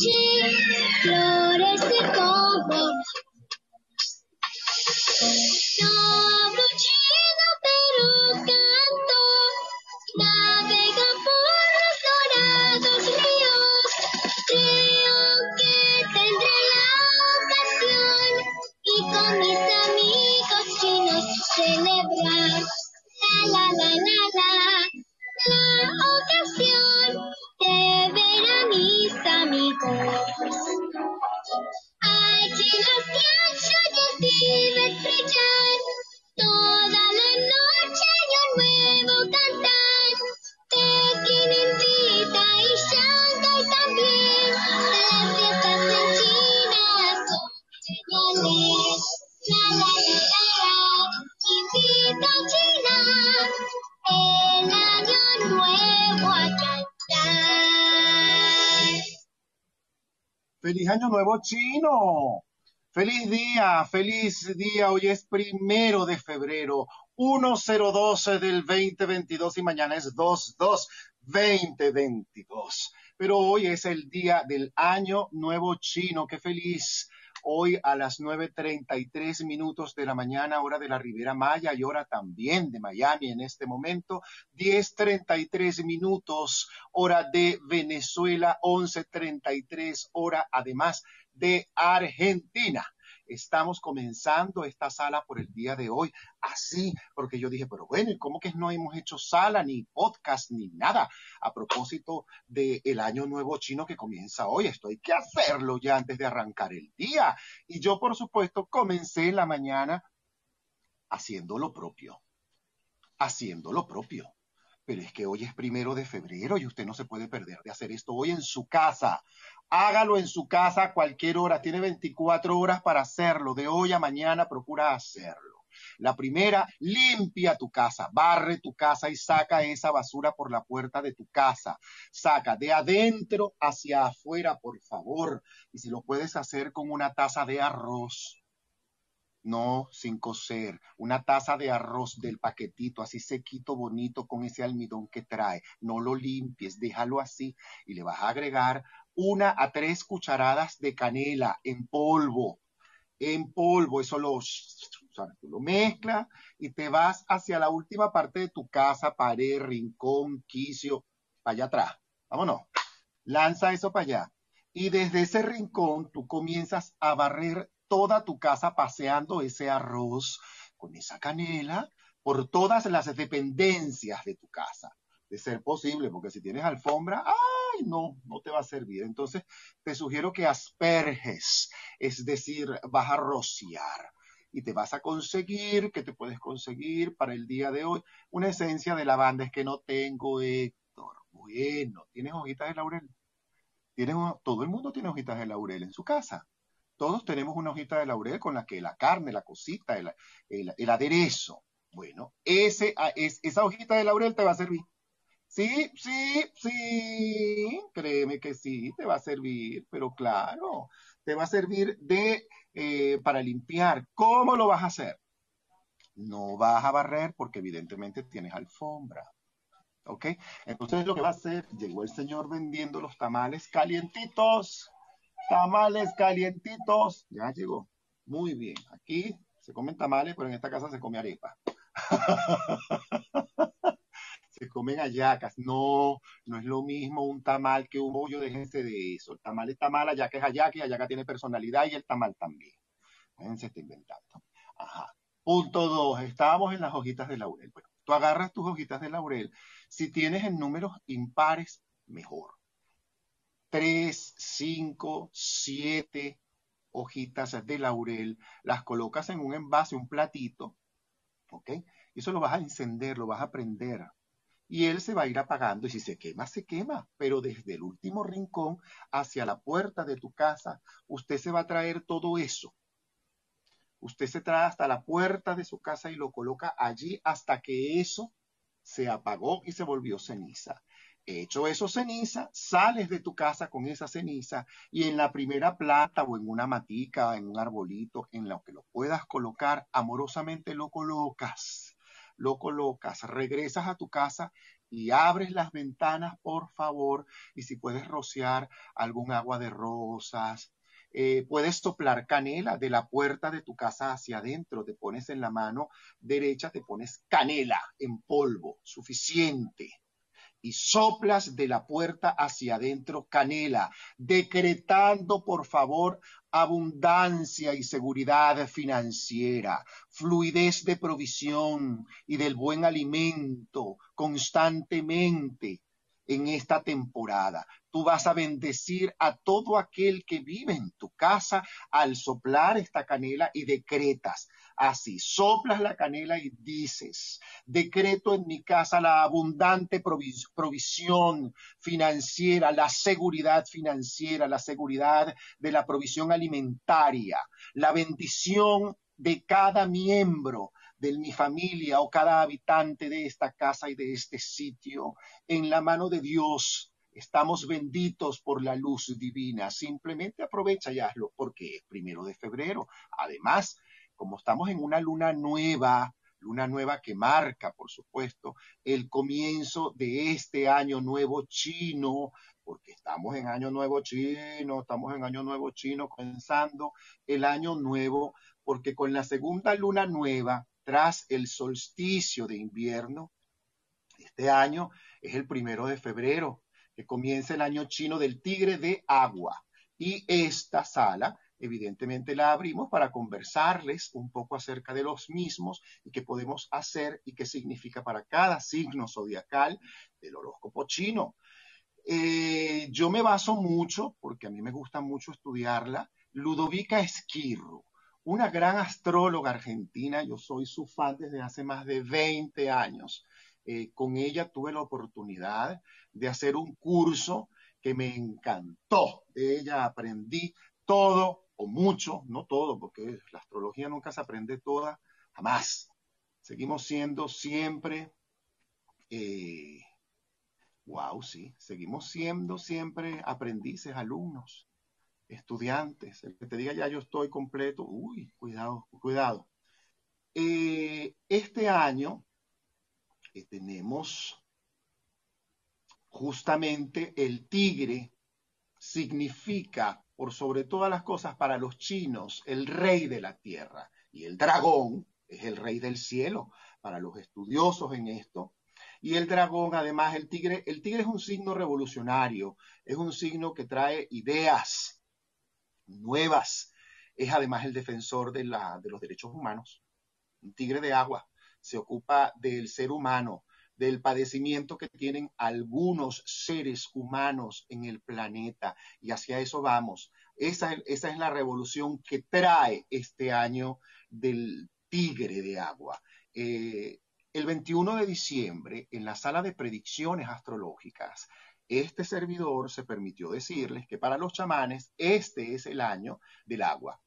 Jesus. ¡Feliz Año Nuevo Chino! ¡Feliz día! ¡Feliz día! Hoy es primero de febrero, 1012 del 2022 y mañana es 22 2022. Pero hoy es el día del Año Nuevo Chino. ¡Qué feliz! Hoy a las 9.33 minutos de la mañana, hora de la Riviera Maya y hora también de Miami en este momento. 10.33 minutos, hora de Venezuela. 11.33 hora además de Argentina. Estamos comenzando esta sala por el día de hoy, así, porque yo dije, pero bueno, ¿y cómo que no hemos hecho sala, ni podcast, ni nada? A propósito del año nuevo chino que comienza hoy, esto hay que hacerlo ya antes de arrancar el día. Y yo, por supuesto, comencé la mañana haciendo lo propio, haciendo lo propio. Pero es que hoy es primero de febrero y usted no se puede perder de hacer esto hoy en su casa. Hágalo en su casa a cualquier hora. Tiene 24 horas para hacerlo. De hoy a mañana procura hacerlo. La primera, limpia tu casa, barre tu casa y saca esa basura por la puerta de tu casa. Saca de adentro hacia afuera, por favor. Y si lo puedes hacer con una taza de arroz, no sin cocer, una taza de arroz del paquetito, así sequito, bonito, con ese almidón que trae. No lo limpies, déjalo así y le vas a agregar una a tres cucharadas de canela en polvo. En polvo, eso lo, tú lo mezclas y te vas hacia la última parte de tu casa, pared, rincón, quicio, para allá atrás. Vámonos. Lanza eso para allá. Y desde ese rincón tú comienzas a barrer toda tu casa paseando ese arroz con esa canela por todas las dependencias de tu casa. De ser posible, porque si tienes alfombra, ay, no, no te va a servir. Entonces, te sugiero que asperges, es decir, vas a rociar y te vas a conseguir, que te puedes conseguir para el día de hoy, una esencia de lavanda. Es que no tengo, Héctor. Bueno, ¿tienes hojitas de laurel? ¿Tienes, todo el mundo tiene hojitas de laurel en su casa. Todos tenemos una hojita de laurel con la que la carne, la cosita, el, aderezo. Bueno, es, esa hojita de laurel te va a servir. Sí, sí, sí, créeme que sí, te va a servir, pero claro, te va a servir de eh, para limpiar. ¿Cómo lo vas a hacer? No vas a barrer porque evidentemente tienes alfombra. ¿Ok? Entonces lo que va a hacer, llegó el señor vendiendo los tamales calientitos Tamales calientitos. Ya llegó. Muy bien. Aquí se comen tamales, pero en esta casa se come arepa. se comen ayacas. No, no es lo mismo un tamal que un bollo, déjense de eso. El tamal es tamal, ayaca es ayaca y ayaca tiene personalidad y el tamal también. Déjense está inventando. Ajá. Punto dos, estábamos en las hojitas de laurel. Bueno, tú agarras tus hojitas de laurel. Si tienes en números impares, mejor tres, cinco, siete hojitas de laurel, las colocas en un envase, un platito, ¿ok? Eso lo vas a encender, lo vas a prender. Y él se va a ir apagando y si se quema, se quema. Pero desde el último rincón hacia la puerta de tu casa, usted se va a traer todo eso. Usted se trae hasta la puerta de su casa y lo coloca allí hasta que eso se apagó y se volvió ceniza. Hecho eso ceniza, sales de tu casa con esa ceniza y en la primera plata o en una matica, en un arbolito, en lo que lo puedas colocar, amorosamente lo colocas, lo colocas, regresas a tu casa y abres las ventanas, por favor, y si puedes rociar algún agua de rosas, eh, puedes soplar canela de la puerta de tu casa hacia adentro, te pones en la mano derecha, te pones canela en polvo, suficiente y soplas de la puerta hacia adentro canela, decretando, por favor, abundancia y seguridad financiera, fluidez de provisión y del buen alimento constantemente en esta temporada. Tú vas a bendecir a todo aquel que vive en tu casa al soplar esta canela y decretas Así, soplas la canela y dices, decreto en mi casa la abundante provisión financiera, la seguridad financiera, la seguridad de la provisión alimentaria, la bendición de cada miembro de mi familia o cada habitante de esta casa y de este sitio en la mano de Dios. Estamos benditos por la luz divina. Simplemente aprovecha y hazlo porque es primero de febrero. Además, como estamos en una luna nueva, luna nueva que marca, por supuesto, el comienzo de este año nuevo chino, porque estamos en año nuevo chino, estamos en año nuevo chino, comenzando el año nuevo, porque con la segunda luna nueva, tras el solsticio de invierno, este año es el primero de febrero, que comienza el año chino del tigre de agua. Y esta sala evidentemente la abrimos para conversarles un poco acerca de los mismos y qué podemos hacer y qué significa para cada signo zodiacal del horóscopo chino. Eh, yo me baso mucho, porque a mí me gusta mucho estudiarla, Ludovica Esquirro, una gran astróloga argentina, yo soy su fan desde hace más de 20 años. Eh, con ella tuve la oportunidad de hacer un curso que me encantó. De ella aprendí todo o mucho, no todo, porque la astrología nunca se aprende toda, jamás. Seguimos siendo siempre, eh, wow, sí, seguimos siendo siempre aprendices, alumnos, estudiantes. El que te diga ya yo estoy completo, uy, cuidado, cuidado. Eh, este año eh, tenemos justamente el tigre significa por sobre todas las cosas para los chinos el rey de la tierra y el dragón es el rey del cielo para los estudiosos en esto. Y el dragón, además, el tigre, el tigre es un signo revolucionario, es un signo que trae ideas nuevas, es además el defensor de, la, de los derechos humanos. Un tigre de agua se ocupa del ser humano, del padecimiento que tienen algunos seres humanos en el planeta. Y hacia eso vamos. Esa, es la revolución que trae este año del tigre de agua. Eh, el 21 de diciembre, en la sala de predicciones astrológicas, este servidor se permitió decirles que para los chamanes este es el año del agua.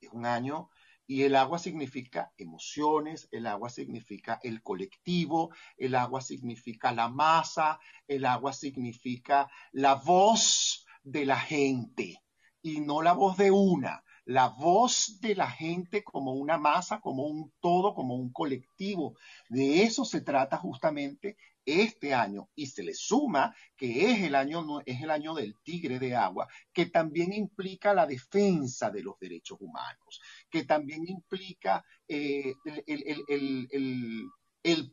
Es un año y el agua significa emociones, el agua significa el colectivo, el agua significa la masa, el agua significa la voz de la gente y no la voz de una, la voz de la gente como una masa, como un todo, como un colectivo. De eso se trata justamente este año y se le suma que es el año, es el año del tigre de agua, que también implica la defensa de los derechos humanos, que también implica eh, el, el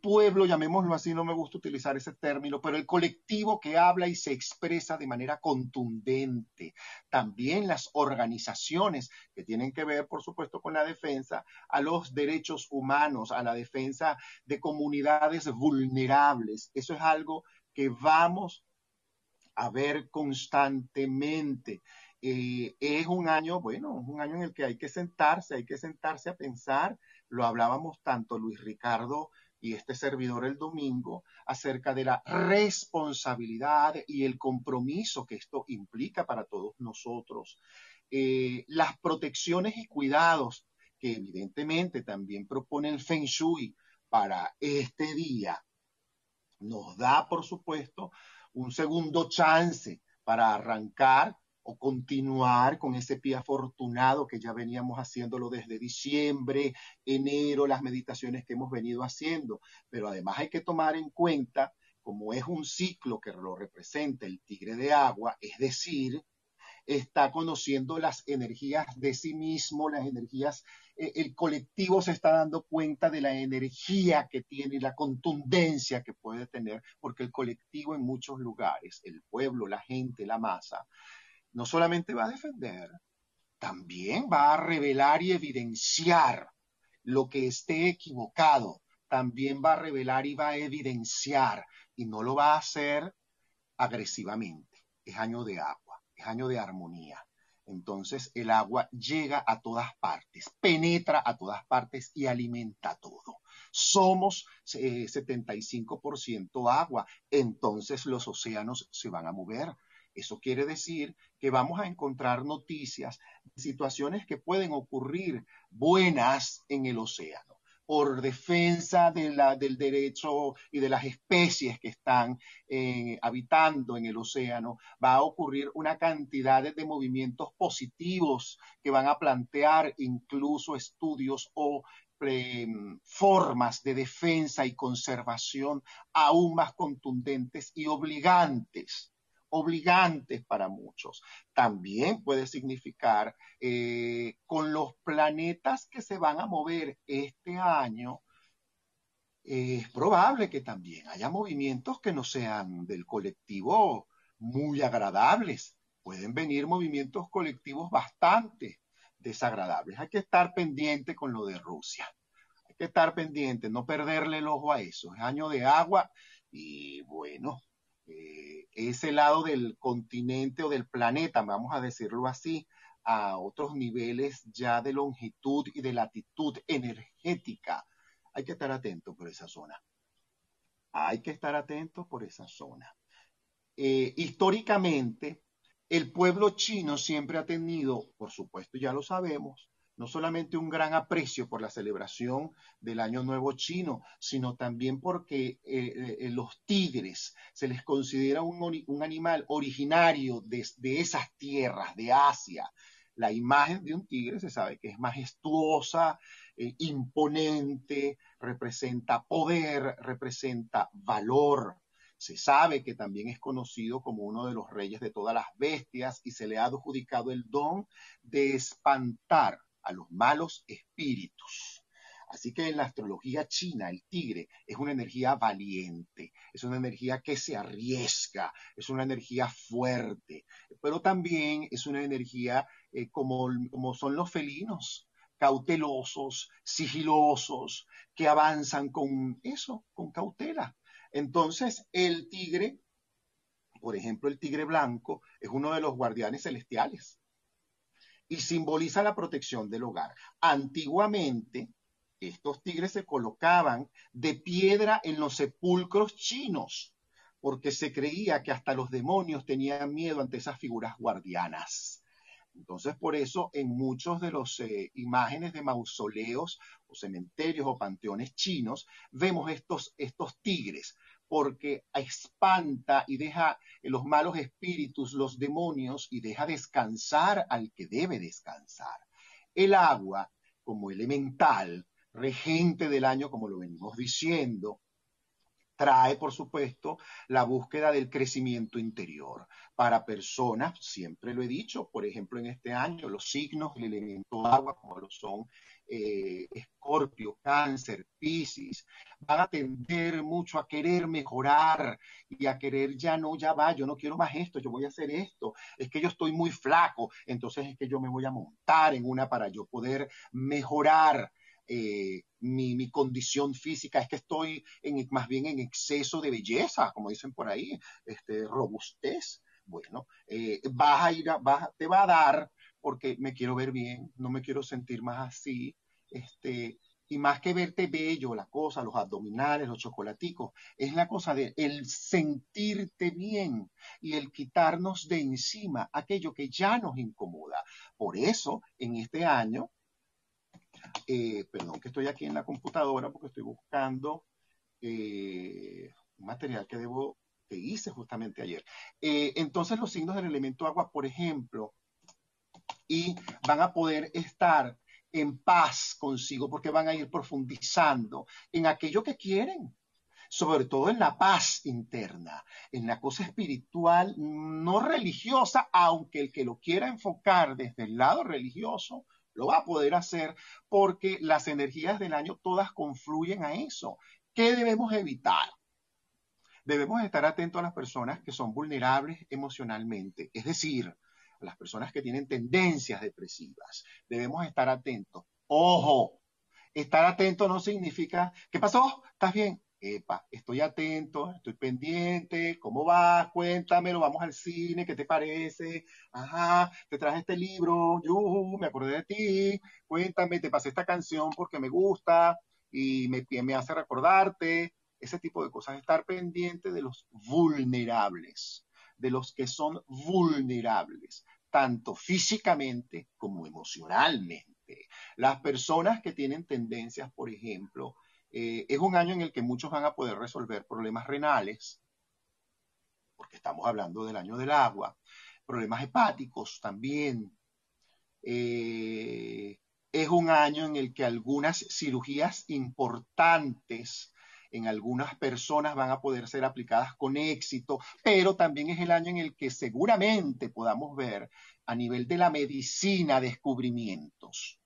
pueblo, llamémoslo así, no me gusta utilizar ese término, pero el colectivo que habla y se expresa de manera contundente. También las organizaciones que tienen que ver, por supuesto, con la defensa a los derechos humanos, a la defensa de comunidades vulnerables. Eso es algo que vamos a ver constantemente. Eh, es un año, bueno, es un año en el que hay que sentarse, hay que sentarse a pensar. Lo hablábamos tanto Luis Ricardo y este servidor el domingo acerca de la responsabilidad y el compromiso que esto implica para todos nosotros. Eh, las protecciones y cuidados que evidentemente también propone el Feng Shui para este día, nos da, por supuesto, un segundo chance para arrancar o continuar con ese pie afortunado que ya veníamos haciéndolo desde diciembre, enero, las meditaciones que hemos venido haciendo. Pero además hay que tomar en cuenta, como es un ciclo que lo representa el tigre de agua, es decir, está conociendo las energías de sí mismo, las energías, eh, el colectivo se está dando cuenta de la energía que tiene la contundencia que puede tener, porque el colectivo en muchos lugares, el pueblo, la gente, la masa, no solamente va a defender, también va a revelar y evidenciar lo que esté equivocado, también va a revelar y va a evidenciar, y no lo va a hacer agresivamente. Es año de agua, es año de armonía. Entonces el agua llega a todas partes, penetra a todas partes y alimenta todo. Somos 75% eh, agua, entonces los océanos se van a mover. Eso quiere decir que vamos a encontrar noticias, situaciones que pueden ocurrir buenas en el océano por defensa de del derecho y de las especies que están eh, habitando en el océano, va a ocurrir una cantidad de, de, movimientos positivos que van a plantear incluso estudios o eh, formas de defensa y conservación aún más contundentes y obligantes obligantes para muchos. También puede significar eh, con los planetas que se van a mover este año, es probable que también haya movimientos que no sean del colectivo muy agradables. Pueden venir movimientos colectivos bastante desagradables. Hay que estar pendiente con lo de Rusia. Hay que estar pendiente, no perderle el ojo a eso. Es año de agua y bueno, eh, ese lado del continente o del planeta, vamos a decirlo así, a otros niveles ya de longitud y de latitud energética. Hay que estar atento por esa zona. Hay que estar atento por esa zona. Eh, históricamente, el pueblo chino siempre ha tenido, por supuesto ya lo sabemos, no solamente un gran aprecio por la celebración del Año Nuevo chino, sino también porque eh, eh, los tigres se les considera un, animal originario de, esas tierras, de Asia. La imagen de un tigre se sabe que es majestuosa, eh, imponente, representa poder, representa valor. Se sabe que también es conocido como uno de los reyes de todas las bestias y se le ha adjudicado el don de espantar a los malos espíritus. Así que en la astrología china, el tigre es una energía valiente, es una energía que se arriesga, es una energía fuerte, pero también es una energía eh, como, como son los felinos, cautelosos, sigilosos, que avanzan con eso, con cautela. Entonces, el tigre, por ejemplo, el tigre blanco, es uno de los guardianes celestiales y simboliza la protección del hogar. Antiguamente, estos tigres se colocaban de piedra en los sepulcros chinos, porque se creía que hasta los demonios tenían miedo ante esas figuras guardianas. Entonces, por eso, en muchos de los eh, imágenes de mausoleos o cementerios o panteones chinos, vemos estos, estos tigres porque espanta y deja los malos espíritus, los demonios, y deja descansar al que debe descansar. El agua, como elemental, regente del año, como lo venimos diciendo, trae, por supuesto, la búsqueda del crecimiento interior. Para personas, siempre lo he dicho, por ejemplo, en este año, los signos del elemento agua, como lo son eh, Escorpio, Cáncer, Piscis, van a tender mucho a querer mejorar y a querer ya no, ya va, yo no quiero más esto, yo voy a hacer esto, es que yo estoy muy flaco, entonces es que yo me voy a montar en una para yo poder mejorar. Eh, mi, mi, condición física, es que estoy en, más bien en exceso de belleza, como dicen por ahí, este, robustez. Bueno, eh, vas a ir, a, te va a dar porque me quiero ver bien, no me quiero sentir más así, este, y más que verte bello, la cosa, los abdominales, los chocolaticos, es la cosa de el sentirte bien y el quitarnos de encima aquello que ya nos incomoda. Por eso, en este año, eh, perdón que estoy aquí en la computadora porque estoy buscando eh, un material que debo que hice justamente ayer. Eh, entonces los signos del elemento agua, por ejemplo, y van a poder estar en paz consigo porque van a ir profundizando en aquello que quieren, sobre todo en la paz interna, en la cosa espiritual, no religiosa, aunque el que lo quiera enfocar desde el lado religioso, lo va a poder hacer porque las energías del año todas confluyen a eso. ¿Qué debemos evitar? Debemos estar atentos a las personas que son vulnerables emocionalmente, es decir, las personas que tienen tendencias depresivas. Debemos estar atentos. Ojo, estar atento no significa, ¿qué pasó? ¿Estás bien? Epa, estoy atento, estoy pendiente, ¿cómo vas? Cuéntamelo, vamos al cine, ¿qué te parece? Ajá, te traje este libro, yuhu, me acordé de ti, cuéntame, te pasé esta canción porque me gusta y me, me hace recordarte, ese tipo de cosas, estar pendiente de los vulnerables, de los que son vulnerables, tanto físicamente como emocionalmente. Las personas que tienen tendencias, por ejemplo, eh, es un año en el que muchos van a poder resolver problemas renales, porque estamos hablando del año del agua, problemas hepáticos también. Eh, es un año en el que algunas cirugías importantes en algunas personas van a poder ser aplicadas con éxito, pero también es el año en el que seguramente podamos ver a nivel de la medicina descubrimientos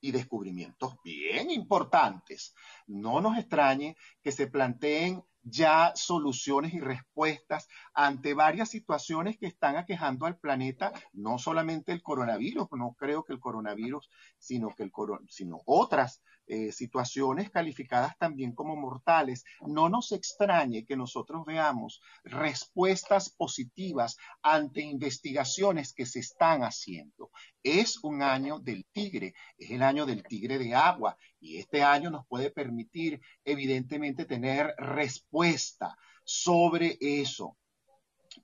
y descubrimientos bien importantes. No nos extrañe que se planteen ya soluciones y respuestas ante varias situaciones que están aquejando al planeta, no solamente el coronavirus, no creo que el coronavirus, sino que el sino otras eh, situaciones calificadas también como mortales. No nos extrañe que nosotros veamos respuestas positivas ante investigaciones que se están haciendo. Es un año del tigre, es el año del tigre de agua y este año nos puede permitir evidentemente tener respuesta sobre eso.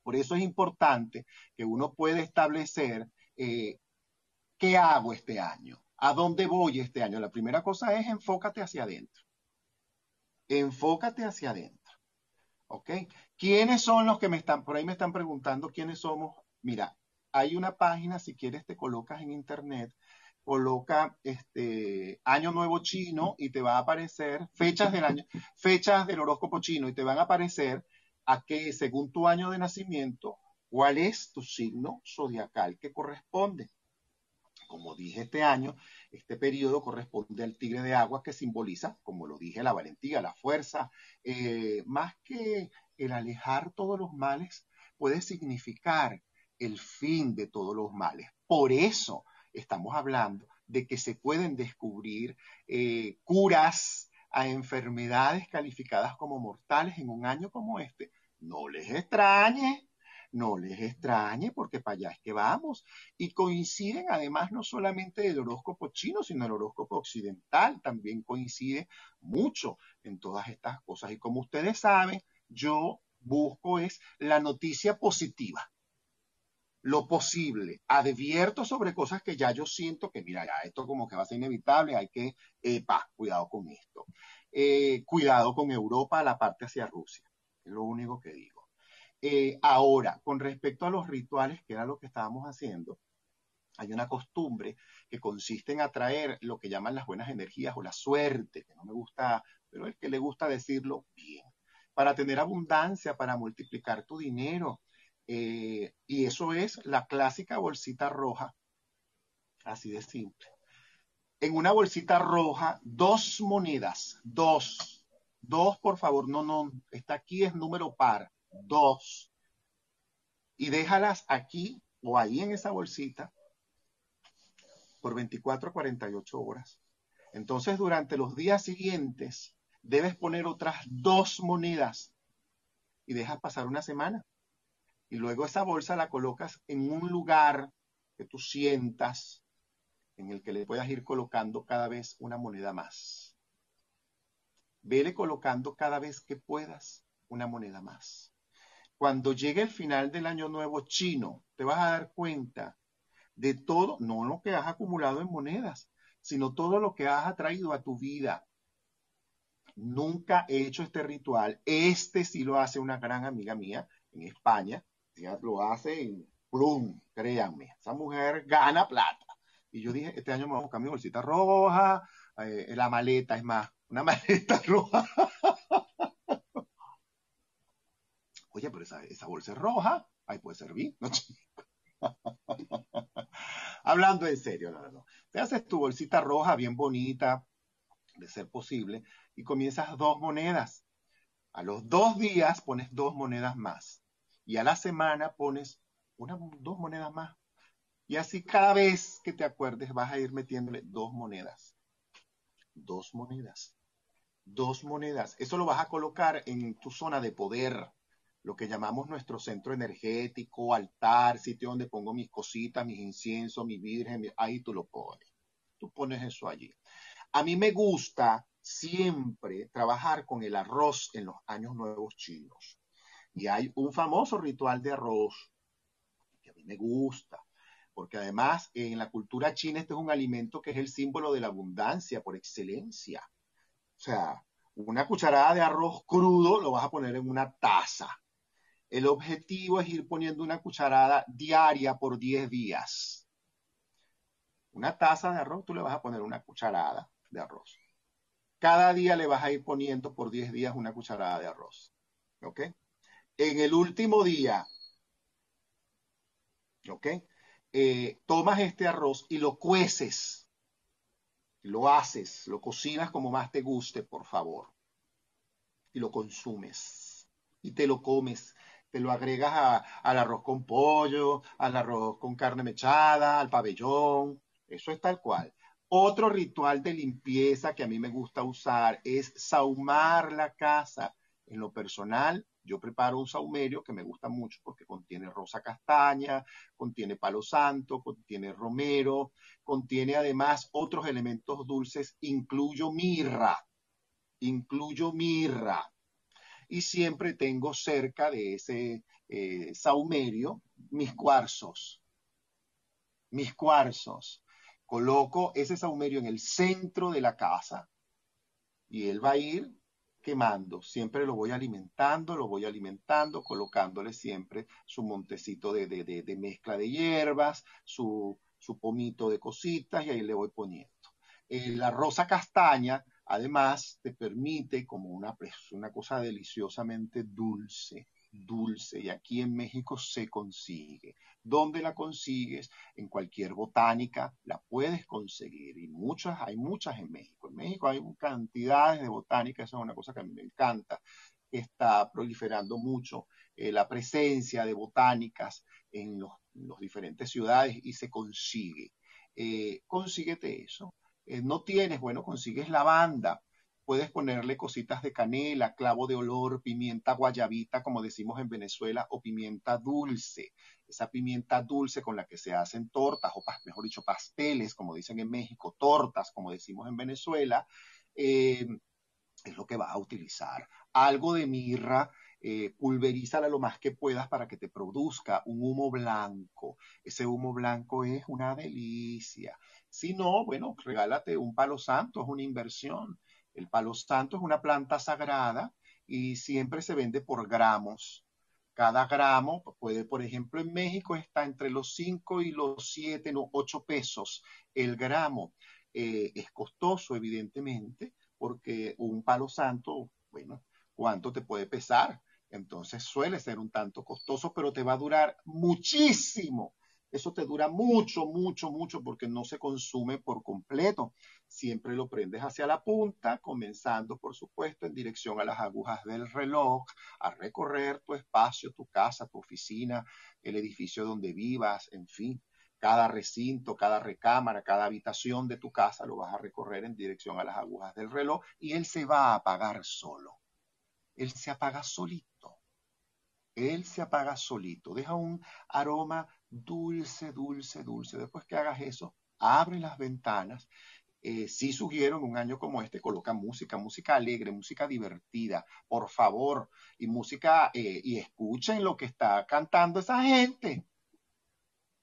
Por eso es importante que uno pueda establecer eh, qué hago este año, ¿A dónde voy este año? La primera cosa es enfócate hacia adentro. Enfócate hacia adentro. ¿Ok? ¿Quiénes son los que me están, por ahí me están preguntando quiénes somos? Mira, hay una página, si quieres te colocas en internet, coloca este año nuevo chino y te va a aparecer fechas del año, fechas del horóscopo chino y te van a aparecer a que según tu año de nacimiento, cuál es tu signo zodiacal que corresponde como dije este año, este periodo corresponde al tigre de agua que simboliza, como lo dije, la valentía, la fuerza, eh, más que el alejar todos los males, puede significar el fin de todos los males. Por eso estamos hablando de que se pueden descubrir eh, curas a enfermedades calificadas como mortales en un año como este. No les extrañe, no les extrañe porque para allá es que vamos. Y coinciden además no solamente el horóscopo chino, sino el horóscopo occidental, también coincide mucho en todas estas cosas. Y como ustedes saben, yo busco es la noticia positiva lo posible. Advierto sobre cosas que ya yo siento que, mira, ya esto como que va a ser inevitable, hay que, epa, cuidado con esto. Eh, cuidado con Europa, la parte hacia Rusia. Es lo único que digo. Eh, ahora, con respecto a los rituales, que era lo que estábamos haciendo, hay una costumbre que consiste en atraer lo que llaman las buenas energías o la suerte, que no me gusta, pero es que le gusta decirlo bien, para tener abundancia, para multiplicar tu dinero. Eh, y eso es la clásica bolsita roja, así de simple. En una bolsita roja, dos monedas, dos, dos por favor, no, no, está aquí es número par dos, y déjalas aquí o ahí en esa bolsita por 24 a 48 horas. Entonces, durante los días siguientes, debes poner otras dos monedas y dejas pasar una semana. Y luego esa bolsa la colocas en un lugar que tú sientas en el que le puedas ir colocando cada vez una moneda más. Vele colocando cada vez que puedas una moneda más cuando llegue el final del año nuevo chino, te vas a dar cuenta de todo, no lo que has acumulado en monedas, sino todo lo que has atraído a tu vida. Nunca he hecho este ritual. Este sí lo hace una gran amiga mía en España. Ella lo hace en plum, créanme. Esa mujer gana plata. Y yo dije, este año me voy a buscar mi bolsita roja, eh, la maleta, es más, una maleta roja. Oye, pero esa, bolsa es roja, ahí puede servir. ¿no? Hablando en serio, no, no. Te haces tu bolsita roja bien bonita, de ser posible, y comienzas dos monedas. A los dos días pones dos monedas más. Y a la semana pones una, dos monedas más. Y así cada vez que te acuerdes vas a ir metiéndole dos monedas. Dos monedas. Dos monedas. Eso lo vas a colocar en tu zona de poder lo que llamamos nuestro centro energético, altar, sitio donde pongo mis cositas, mis inciensos, mi virgen, ahí tú lo pones. Tú pones eso allí. A mí me gusta siempre trabajar con el arroz en los años nuevos chinos. Y hay un famoso ritual de arroz que a mí me gusta, porque además en la cultura china este es un alimento que es el símbolo de la abundancia por excelencia. O sea, una cucharada de arroz crudo lo vas a poner en una taza el objetivo es ir poniendo una cucharada diaria por 10 días. Una taza de arroz, tú le vas a poner una cucharada de arroz. Cada día le vas a ir poniendo por 10 días una cucharada de arroz. ¿Ok? En el último día, ¿ok? Eh, tomas este arroz y lo cueces. Lo haces, lo cocinas como más te guste, por favor. Y lo consumes. Y te lo comes te lo agregas al arroz con pollo, al arroz con carne mechada, al pabellón, eso es tal cual. Otro ritual de limpieza que a mí me gusta usar es saumar la casa. En lo personal, yo preparo un saumerio que me gusta mucho porque contiene rosa castaña, contiene palo santo, contiene romero, contiene además otros elementos dulces, incluyo mirra, incluyo mirra y siempre tengo cerca de ese eh, saumerio mis cuarzos. Mis cuarzos. Coloco ese saumerio en el centro de la casa y él va a ir quemando. Siempre lo voy alimentando, lo voy alimentando, colocándole siempre su montecito de, de mezcla de hierbas, su, su pomito de cositas y ahí le voy poniendo. Eh, la rosa castaña Además, te permite como una, pues, una cosa deliciosamente dulce, dulce, y aquí en México se consigue. ¿Dónde la consigues? En cualquier botánica la puedes conseguir, y muchas, hay muchas en México. En México hay cantidades de botánicas, eso es una cosa que a mí me encanta. Está proliferando mucho eh, la presencia de botánicas en los, diferentes ciudades y se consigue. Eh, consíguete eso eh, no tienes, bueno, consigues lavanda, puedes ponerle cositas de canela, clavo de olor, pimienta guayabita, como decimos en Venezuela, o pimienta dulce. Esa pimienta dulce con la que se hacen tortas, o mejor dicho, pasteles, como dicen en México, tortas, como decimos en Venezuela, eh, es lo que vas a utilizar. Algo de mirra, eh, pulverízala lo más que puedas para que te produzca un humo blanco. Ese humo blanco es una delicia. Si no, bueno, regálate un palo santo, es una inversión. El palo santo es una planta sagrada y siempre se vende por gramos. Cada gramo puede, por ejemplo, en México está entre los 5 y los 7, no, 8 pesos el gramo. Eh, es costoso, evidentemente, porque un palo santo, bueno, ¿cuánto te puede pesar? Entonces suele ser un tanto costoso, pero te va a durar muchísimo eso te dura mucho, mucho, mucho porque no se consume por completo. Siempre lo prendes hacia la punta, comenzando, por supuesto, en dirección a las agujas del reloj, a recorrer tu espacio, tu casa, tu oficina, el edificio donde vivas, en fin. Cada recinto, cada recámara, cada habitación de tu casa lo vas a recorrer en dirección a las agujas del reloj y él se va a apagar solo. Él se apaga solito. Él se apaga solito. Deja un aroma dulce, dulce, dulce. Después que hagas eso, abre las ventanas. Eh, si sugiero en un año como este, coloca música, música alegre, música divertida, por favor, y música, eh, y escuchen lo que está cantando esa gente.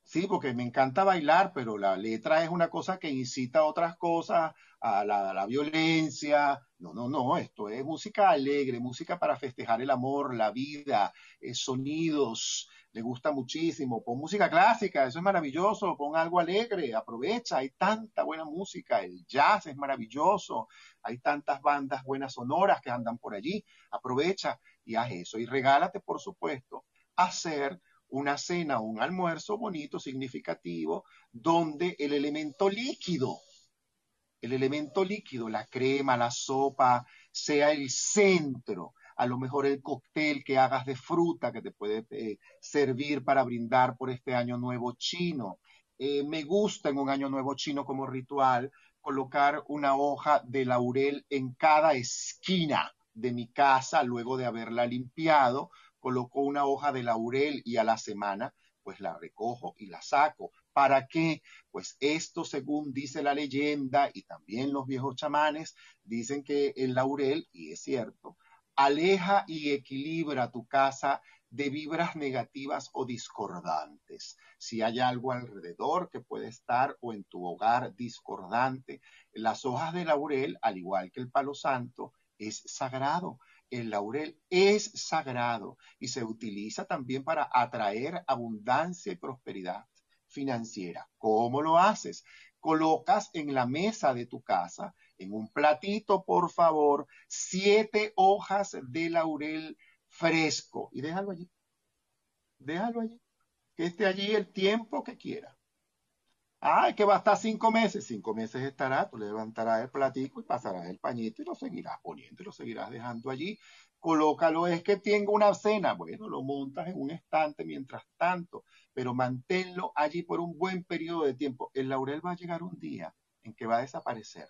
Sí, porque me encanta bailar, pero la letra es una cosa que incita a otras cosas, a la, violencia. No, no, no, esto es música alegre, música para festejar el amor, la vida, eh, sonidos, le gusta muchísimo. Pon música clásica, eso es maravilloso, pon algo alegre, aprovecha, hay tanta buena música, el jazz es maravilloso, hay tantas bandas buenas sonoras que andan por allí, aprovecha y haz eso. Y regálate, por supuesto, hacer una cena o un almuerzo bonito, significativo, donde el elemento líquido, el elemento líquido, la crema, la sopa, sea el centro. A lo mejor el cóctel que hagas de fruta que te puede eh, servir para brindar por este año nuevo chino. Eh, me gusta en un año nuevo chino como ritual colocar una hoja de laurel en cada esquina de mi casa luego de haberla limpiado coloco una hoja de laurel y a la semana pues la recojo y la saco. ¿Para qué? Pues esto, según dice la leyenda y también los viejos chamanes, dicen que el laurel, y es cierto, aleja y equilibra tu casa de vibras negativas o discordantes. Si hay algo alrededor que puede estar o en tu hogar discordante, las hojas de laurel, al igual que el palo santo, es sagrado el laurel es sagrado y se utiliza también para atraer abundancia y prosperidad financiera. ¿Cómo lo haces? Colocas en la mesa de tu casa, en un platito, por favor, siete hojas de laurel fresco y déjalo allí. Déjalo allí. Que esté allí el tiempo que quiera. Ah, es que va a estar cinco meses. Cinco meses estará, tú le levantarás el platico y pasarás el pañito y lo seguirás poniendo y lo seguirás dejando allí. Colócalo, es que tenga una cena. Bueno, lo montas en un estante mientras tanto, pero manténlo allí por un buen periodo de tiempo. El laurel va a llegar un día en que va a desaparecer.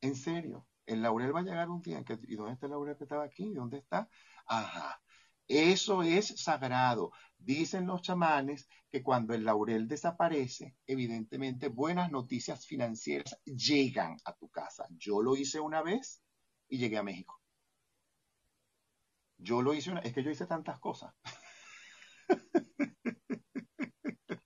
En serio, el laurel va a llegar un día en que, ¿y dónde está el laurel que estaba aquí? ¿Dónde está? Ajá. Eso es sagrado. Dicen los chamanes que cuando el laurel desaparece, evidentemente buenas noticias financieras llegan a tu casa. Yo lo hice una vez y llegué a México. Yo lo hice una, es que yo hice tantas cosas.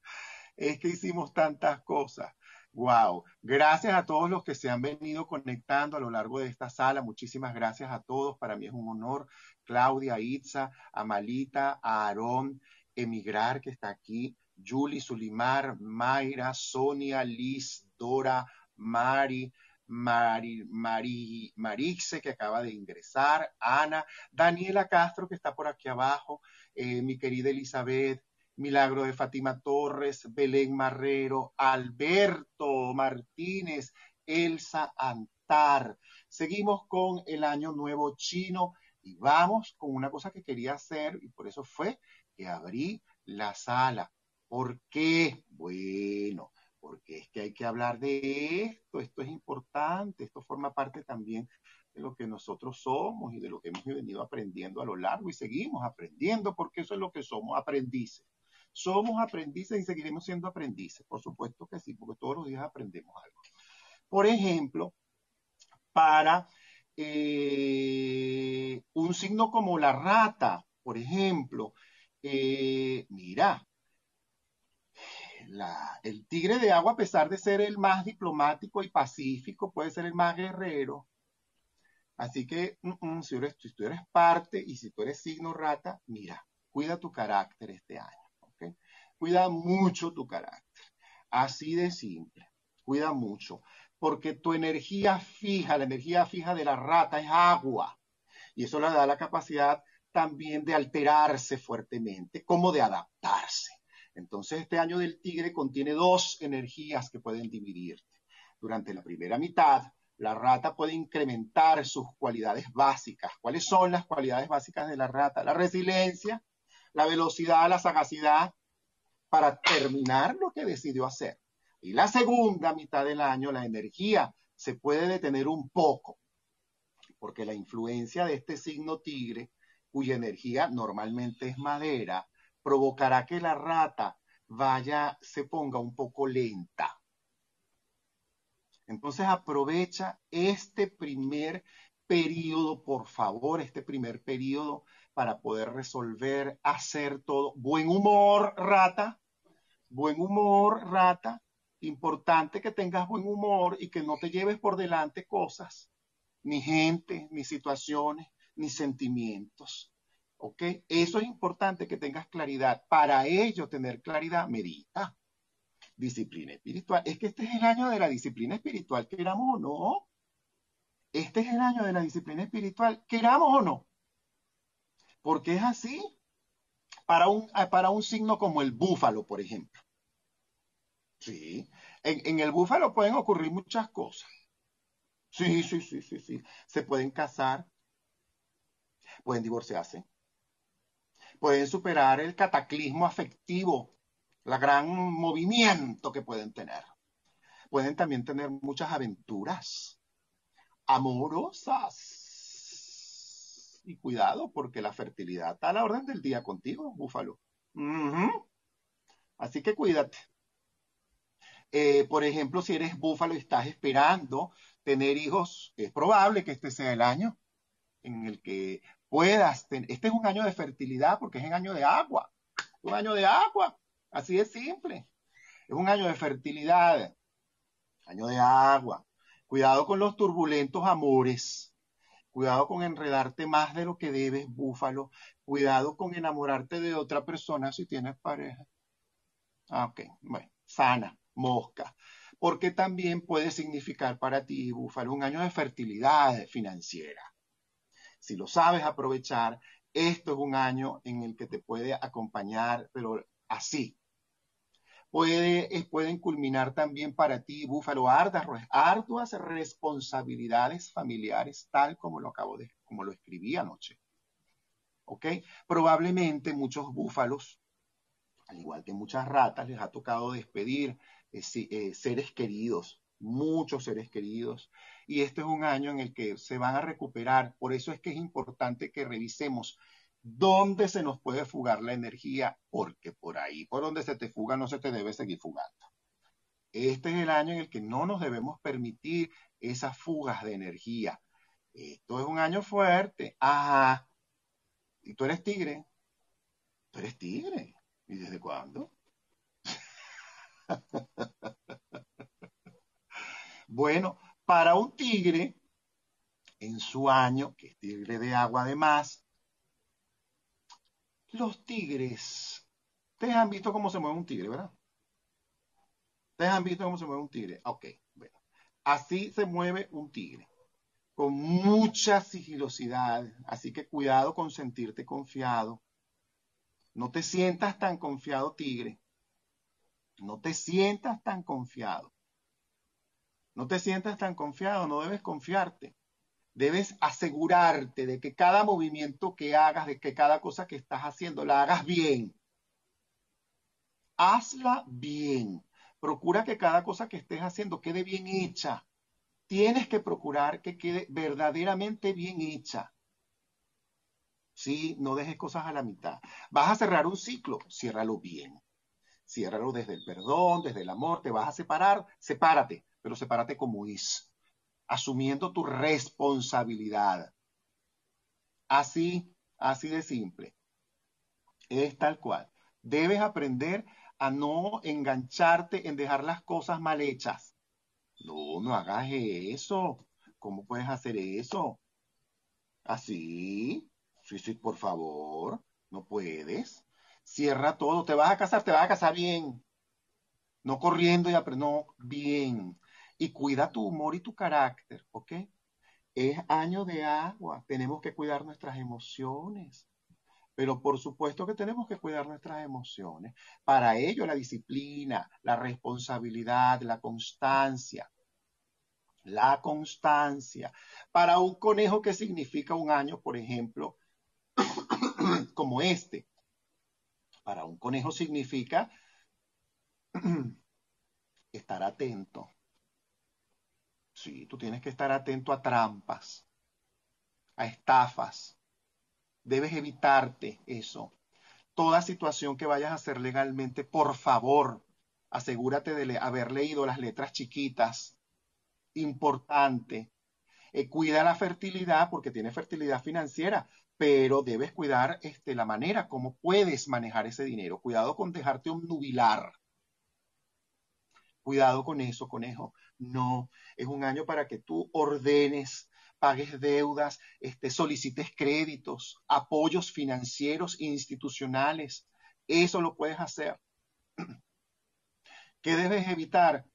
es que hicimos tantas cosas. Wow. Gracias a todos los que se han venido conectando a lo largo de esta sala. Muchísimas gracias a todos. Para mí es un honor. Claudia, Itza, Amalita, Aarón, Emigrar, que está aquí, Julie, Sulimar, Mayra, Sonia, Liz, Dora, Mari, Mari, Mari, Marixe, que acaba de ingresar, Ana, Daniela Castro, que está por aquí abajo, eh, mi querida Elizabeth, Milagro de Fátima Torres, Belén Marrero, Alberto Martínez, Elsa Antar. Seguimos con el Año Nuevo Chino y vamos con una cosa que quería hacer y por eso fue que abrí la sala. ¿Por qué? Bueno, porque es que hay que hablar de esto, esto es importante, esto forma parte también de lo que nosotros somos y de lo que hemos venido aprendiendo a lo largo y seguimos aprendiendo porque eso es lo que somos, aprendices. Somos aprendices y seguiremos siendo aprendices, por supuesto que sí, porque todos los días aprendemos algo. Por ejemplo, para eh, un signo como la rata, por ejemplo, eh, mira, el tigre de agua, a pesar de ser el más diplomático y pacífico, puede ser el más guerrero. Así que, mm, mm, si, si tú eres parte y si tú eres signo rata, mira, cuida tu carácter este año. Cuida mucho tu carácter. Así de simple. Cuida mucho. Porque tu energía fija, la energía fija de la rata es agua. Y eso le da la capacidad también de alterarse fuertemente, como de adaptarse. Entonces, este año del tigre contiene dos energías que pueden dividirte. Durante la primera mitad, la rata puede incrementar sus cualidades básicas. ¿Cuáles son las cualidades básicas de la rata? La resiliencia, la velocidad, la sagacidad, para terminar lo que decidió hacer. Y la segunda mitad del año, la energía se puede detener un poco, porque la influencia de este signo tigre, cuya energía normalmente es madera, provocará que la rata vaya, se ponga un poco lenta. Entonces aprovecha este primer periodo, por favor, este primer periodo para poder resolver, hacer todo. Buen humor, rata. Buen humor, rata. Importante que tengas buen humor y que no te lleves por delante cosas, ni gente, ni situaciones, ni sentimientos. ¿Ok? Eso es importante que tengas claridad. Para ello, tener claridad, medita. Disciplina espiritual. Es que este es el año de la disciplina espiritual, queramos o no. Este es el año de la disciplina espiritual, queramos o no. Porque es así. Para un, para un signo como el búfalo, por ejemplo. Sí. En, en el búfalo pueden ocurrir muchas cosas. Sí, sí, sí, sí, sí. Se pueden casar, pueden divorciarse, pueden superar el cataclismo afectivo, la gran movimiento que pueden tener. Pueden también tener muchas aventuras amorosas. Y cuidado, porque la fertilidad está a la orden del día contigo, búfalo. Así que cuídate. Eh, por ejemplo, si eres búfalo y estás esperando tener hijos, es probable que este sea el año en el que puedas tener. Este es un año de fertilidad porque es un año de agua. Un año de agua. Así de simple. Es un año de fertilidad. Año de agua. Cuidado con los turbulentos amores. Cuidado con enredarte más de lo que debes, búfalo. Cuidado con enamorarte de otra persona si tienes pareja. Ah, ok, bueno, sana mosca, porque también puede significar para ti, Búfalo, un año de fertilidad financiera. Si lo sabes aprovechar, esto es un año en el que te puede acompañar, pero así. Puede, pueden culminar también para ti, Búfalo, arduas, arduas responsabilidades familiares, tal como lo acabo de, como lo escribí anoche. ¿Ok? Probablemente muchos búfalos, al igual que muchas ratas, les ha tocado despedir eh, eh, seres queridos, muchos seres queridos. Y este es un año en el que se van a recuperar. Por eso es que es importante que revisemos dónde se nos puede fugar la energía, porque por ahí, por donde se te fuga, no se te debe seguir fugando. Este es el año en el que no nos debemos permitir esas fugas de energía. Esto es un año fuerte. Ajá. ¿Y tú eres tigre? ¿Tú eres tigre? ¿Y desde cuándo? bueno, para un tigre, en su año, que es tigre de agua además, los tigres, ustedes han visto cómo se mueve un tigre, ¿verdad? Ustedes han visto cómo se mueve un tigre. Ok, bueno. Así se mueve un tigre, con mucha sigilosidad. Así que cuidado con sentirte confiado. No te sientas tan confiado, tigre. No te sientas tan confiado. No te sientas tan confiado, no debes confiarte. Debes asegurarte de que cada movimiento que hagas, de que cada cosa que estás haciendo, la hagas bien. Hazla bien. Procura que cada cosa que estés haciendo quede bien hecha. Tienes que procurar que quede verdaderamente bien hecha. Sí, no dejes cosas a la mitad. Vas a cerrar un ciclo, ciérralo bien. Ciérralo desde el perdón, desde el amor, te vas a separar, sepárate, pero sepárate como es, asumiendo tu responsabilidad. Así, así de simple. Es tal cual. Debes aprender a no engancharte en dejar las cosas mal hechas. No, no hagas eso. ¿Cómo puedes hacer eso? Así. Sí, sí, por favor. No puedes. Cierra todo. Te vas a casar, te vas a casar bien. No corriendo y no, bien. Y cuida tu humor y tu carácter, ¿ok? Es año de agua. Tenemos que cuidar nuestras emociones. Pero por supuesto que tenemos que cuidar nuestras emociones. Para ello la disciplina, la responsabilidad, la constancia. La constancia. Para un conejo que significa un año, por ejemplo, como este, para un conejo significa estar atento. Sí, tú tienes que estar atento a trampas, a estafas. Debes evitarte eso. Toda situación que vayas a hacer legalmente, por favor, asegúrate de haber leído las letras chiquitas. Importante. Eh, cuida la fertilidad porque tiene fertilidad financiera pero debes cuidar este, la manera como puedes manejar ese dinero. Cuidado con dejarte un nubilar. Cuidado con eso, conejo. No, es un año para que tú ordenes, pagues deudas, este, solicites créditos, apoyos financieros institucionales. Eso lo puedes hacer. ¿Qué debes evitar?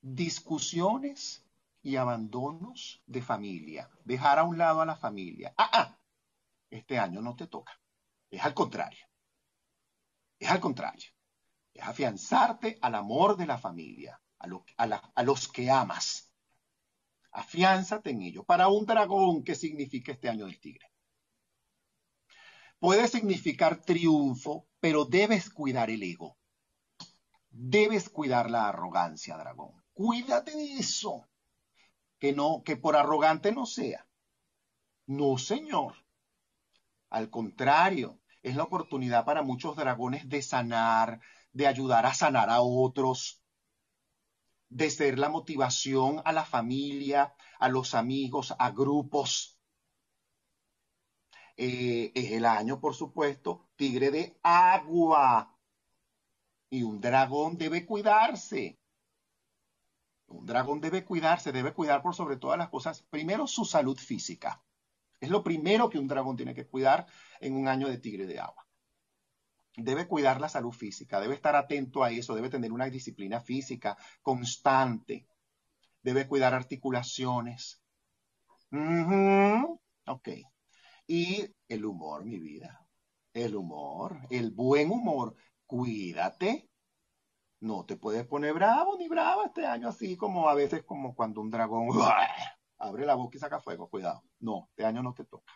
Discusiones y abandonos de familia. Dejar a un lado a la familia. Ah, ah, este año no te toca. Es al contrario. Es al contrario. Es afianzarte al amor de la familia, a, los que amas. Afiánzate en ello. Para un dragón, ¿qué significa este año del tigre? Puede significar triunfo, pero debes cuidar el ego. Debes cuidar la arrogancia, dragón. Cuídate de eso. Que no, que por arrogante no sea. No, señor. Al contrario, es la oportunidad para muchos dragones de sanar, de ayudar a sanar a otros, de ser la motivación a la familia, a los amigos, a grupos. Eh, es el año, por supuesto, tigre de agua. Y un dragón debe cuidarse. Un dragón debe cuidarse, debe cuidar por sobre todas las cosas, primero su salud física. Es lo primero que un dragón tiene que cuidar en un año de tigre de agua debe cuidar la salud física, debe estar atento a eso, debe tener una disciplina física constante, debe cuidar articulaciones. Ok. Y el humor, mi vida. El humor, el buen humor. Cuídate. No te puedes poner bravo ni brava este año, así como a veces como cuando un dragón abre la boca y saca fuego. Cuidado. No, este año no te toca.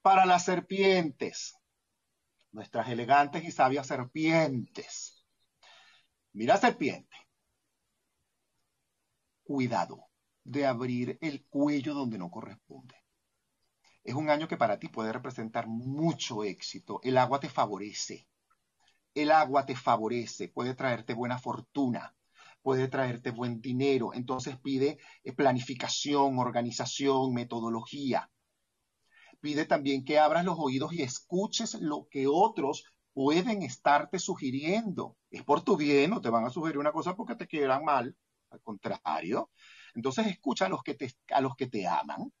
Para las serpientes, nuestras elegantes y sabias serpientes. Mira serpiente. Cuidado de abrir el cuello donde no corresponde. Es un año que para ti puede representar mucho éxito. El agua te favorece. El agua te favorece, puede traerte buena fortuna, puede traerte buen dinero. Entonces pide eh, planificación, organización, metodología pide también que abras los oídos y escuches lo que otros pueden estarte sugiriendo. Es por tu bien, no te van a sugerir una cosa porque te quieran mal, al contrario. Entonces escucha a los que te, a los que te aman.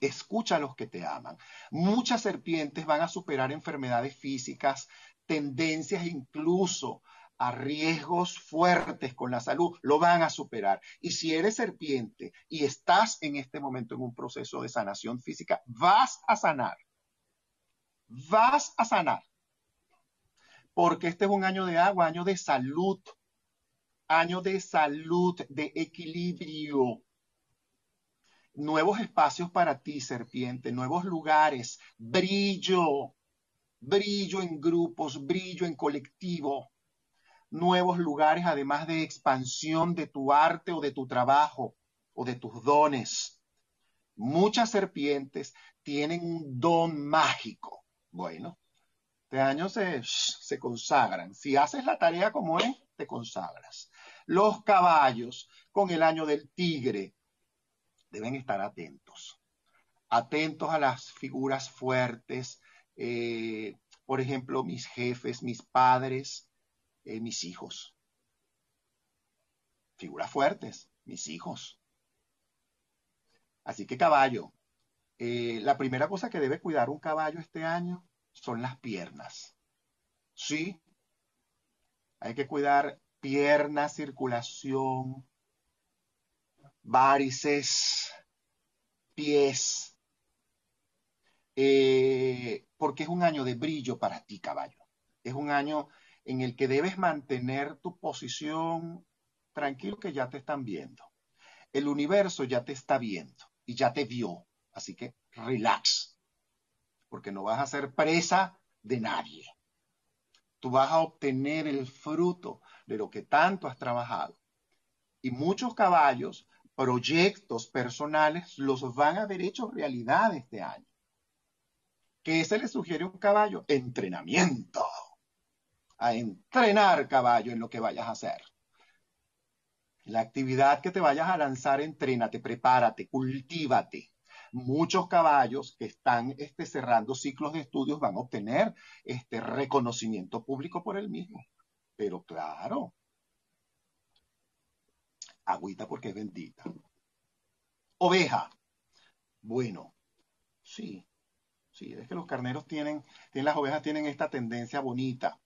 Escucha a los que te aman. Muchas serpientes van a superar enfermedades físicas, tendencias incluso a riesgos fuertes con la salud, lo van a superar. Y si eres serpiente y estás en este momento en un proceso de sanación física, vas a sanar. Vas a sanar. Porque este es un año de agua, año de salud, año de salud, de equilibrio. Nuevos espacios para ti, serpiente, nuevos lugares, brillo, brillo en grupos, brillo en colectivo nuevos lugares, además de expansión de tu arte o de tu trabajo o de tus dones. Muchas serpientes tienen un don mágico. Bueno, este año se, se consagran. Si haces la tarea como es, te consagras. Los caballos, con el año del tigre, deben estar atentos. Atentos a las figuras fuertes. Eh, por ejemplo, mis jefes, mis padres, eh, mis hijos. Figuras fuertes, mis hijos. Así que caballo, eh, la primera cosa que debe cuidar un caballo este año son las piernas. Sí, hay que cuidar piernas, circulación, varices, pies, eh, porque es un año de brillo para ti, caballo. Es un año en el que debes mantener tu posición tranquilo que ya te están viendo. El universo ya te está viendo y ya te vio. Así que relax, porque no vas a ser presa de nadie. Tú vas a obtener el fruto de lo que tanto has trabajado. Y muchos caballos, proyectos personales, los van a ver hechos realidad este año. ¿Qué se le sugiere a un caballo? Entrenamiento a entrenar caballo en lo que vayas a hacer. La actividad que te vayas a lanzar, entrénate, prepárate, cultívate. muchos caballos que están este, cerrando ciclos de estudios van a obtener este reconocimiento público por el mismo. Pero claro, agüita porque es bendita. Oveja. Bueno, sí, sí, es que los carneros tienen, tienen, las ovejas tienen esta tendencia bonita.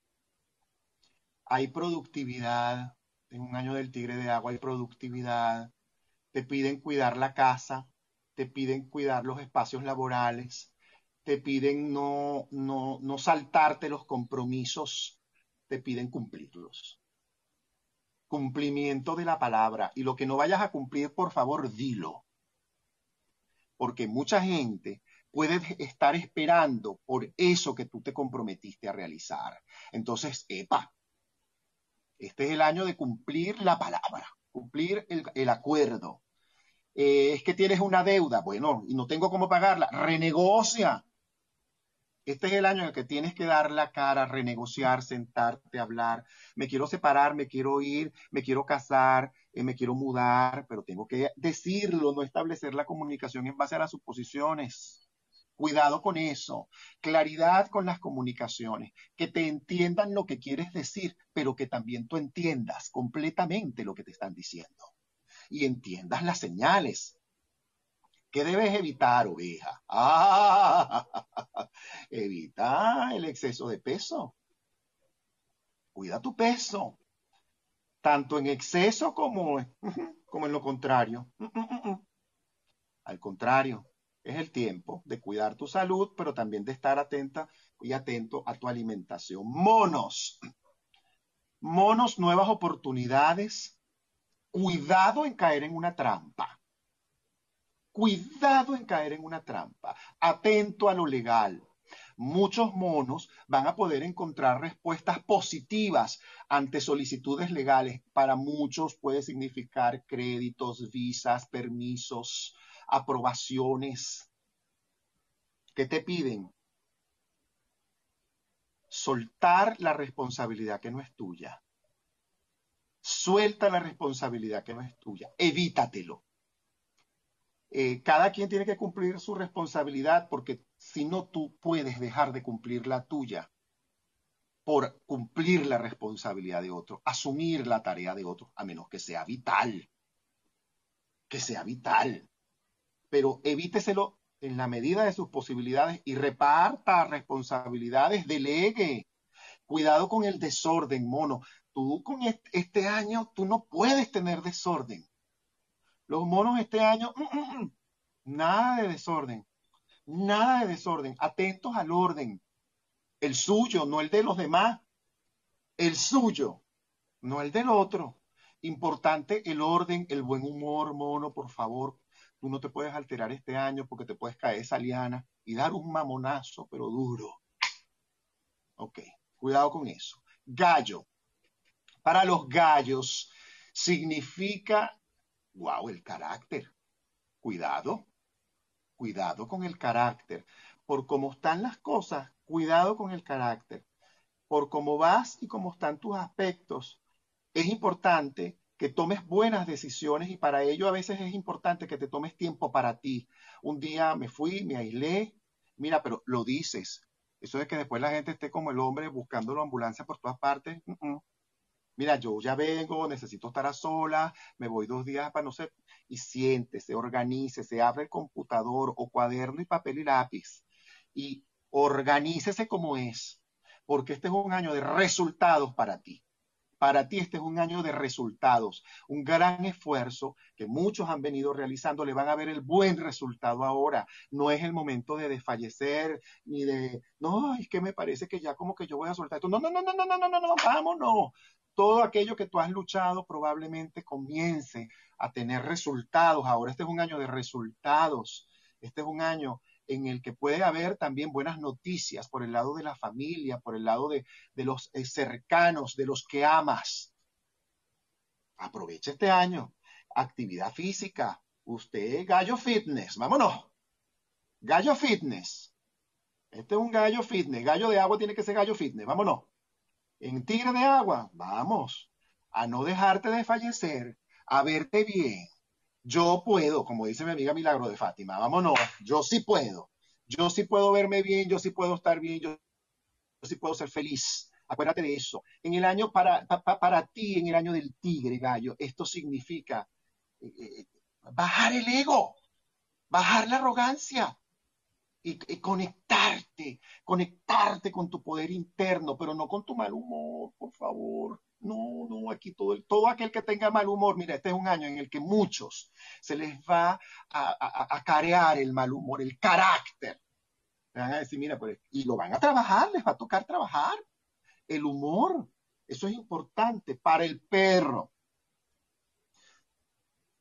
Hay productividad, en un año del tigre de agua hay productividad, te piden cuidar la casa, te piden cuidar los espacios laborales, te piden no, no, no saltarte los compromisos, te piden cumplirlos. Cumplimiento de la palabra. Y lo que no vayas a cumplir, por favor, dilo. Porque mucha gente puede estar esperando por eso que tú te comprometiste a realizar. Entonces, epa, este es el año de cumplir la palabra, cumplir el, acuerdo. Eh, es que tienes una deuda, bueno, y no tengo cómo pagarla, renegocia. Este es el año en el que tienes que dar la cara, renegociar, sentarte, hablar. Me quiero separar, me quiero ir, me quiero casar, eh, me quiero mudar, pero tengo que decirlo, no establecer la comunicación en base a las suposiciones. Cuidado con eso. Claridad con las comunicaciones. Que te entiendan lo que quieres decir, pero que también tú entiendas completamente lo que te están diciendo y entiendas las señales. ¿Qué debes evitar, oveja? Ah, evita el exceso de peso. Cuida tu peso, tanto en exceso como, como en lo contrario. Al contrario, es el tiempo de cuidar tu salud, pero también de estar atenta y atento a tu alimentación. Monos. Monos, nuevas oportunidades, Cuidado en caer en una trampa. Cuidado en caer en una trampa. Atento a lo legal. Muchos monos van a poder encontrar respuestas positivas ante solicitudes legales. Para muchos puede significar créditos, visas, permisos, aprobaciones. ¿Qué te piden? Soltar la responsabilidad que no es tuya. Suelta la responsabilidad que no es tuya. Evítatelo. Eh, cada quien tiene que cumplir su responsabilidad porque si no tú puedes dejar de cumplir la tuya por cumplir la responsabilidad de otro, asumir la tarea de otro, a menos que sea vital. Que sea vital. Pero evíteselo en la medida de sus posibilidades y reparta responsabilidades, delegue. Cuidado con el desorden, mono tú con este año, tú no puedes tener desorden. Los monos este año, mm, mm, mm, nada de desorden, nada de desorden, atentos al orden, el suyo, no el de los demás, el suyo, no el del otro. Importante el orden, el buen humor, mono, por favor. Tú no te puedes alterar este año porque te puedes caer esa liana y dar un mamonazo, pero duro. Ok, cuidado con eso. Gallo, para los gallos significa, wow, el carácter. Cuidado, cuidado con el carácter. Por cómo están las cosas, cuidado con el carácter. Por cómo vas y cómo están tus aspectos, es importante que tomes buenas decisiones y para ello a veces es importante que te tomes tiempo para ti. Un día me fui, me aislé, mira, pero lo dices. Eso de que después la gente esté como el hombre buscando la ambulancia por todas partes, mira, yo ya vengo, necesito estar a sola, me voy dos días para no sé, y siéntese, organice, se abre el computador o cuaderno y papel y lápiz y organícese como es, porque este es un año de resultados para ti. Para ti este es un año de resultados, un gran esfuerzo que muchos han venido realizando, le van a ver el buen resultado ahora. No es el momento de desfallecer ni de, no, es que me parece que ya como que yo voy a soltar esto. No, no, no, no, no, no, no, no, no, vámonos todo aquello que tú has luchado probablemente comience a tener resultados. Ahora este es un año de resultados. Este es un año en el que puede haber también buenas noticias por el lado de la familia, por el lado de, los eh, cercanos, de los que amas. Aprovecha este año. Actividad física. Usted, gallo fitness. Vámonos. Gallo fitness. Este es un gallo fitness. Gallo de agua tiene que ser gallo fitness. Vámonos en Tigre de Agua, vamos a no dejarte de fallecer, a verte bien, Yo puedo, como dice mi amiga Milagro de Fátima, vámonos, yo sí puedo. Yo sí puedo verme bien, yo sí puedo estar bien, yo, sí puedo ser feliz. Acuérdate de eso. En el año, para, para ti, en el año del tigre, gallo, esto significa eh, eh, bajar el ego, bajar la arrogancia, y, conectarte, conectarte con tu poder interno, pero no con tu mal humor, por favor. No, no, aquí todo, todo aquel que tenga mal humor, mira, este es un año en el que muchos se les va a, carear el mal humor, el carácter. Le van a decir, mira, pues, y lo van a trabajar, les va a tocar trabajar. El humor, eso es importante para el perro.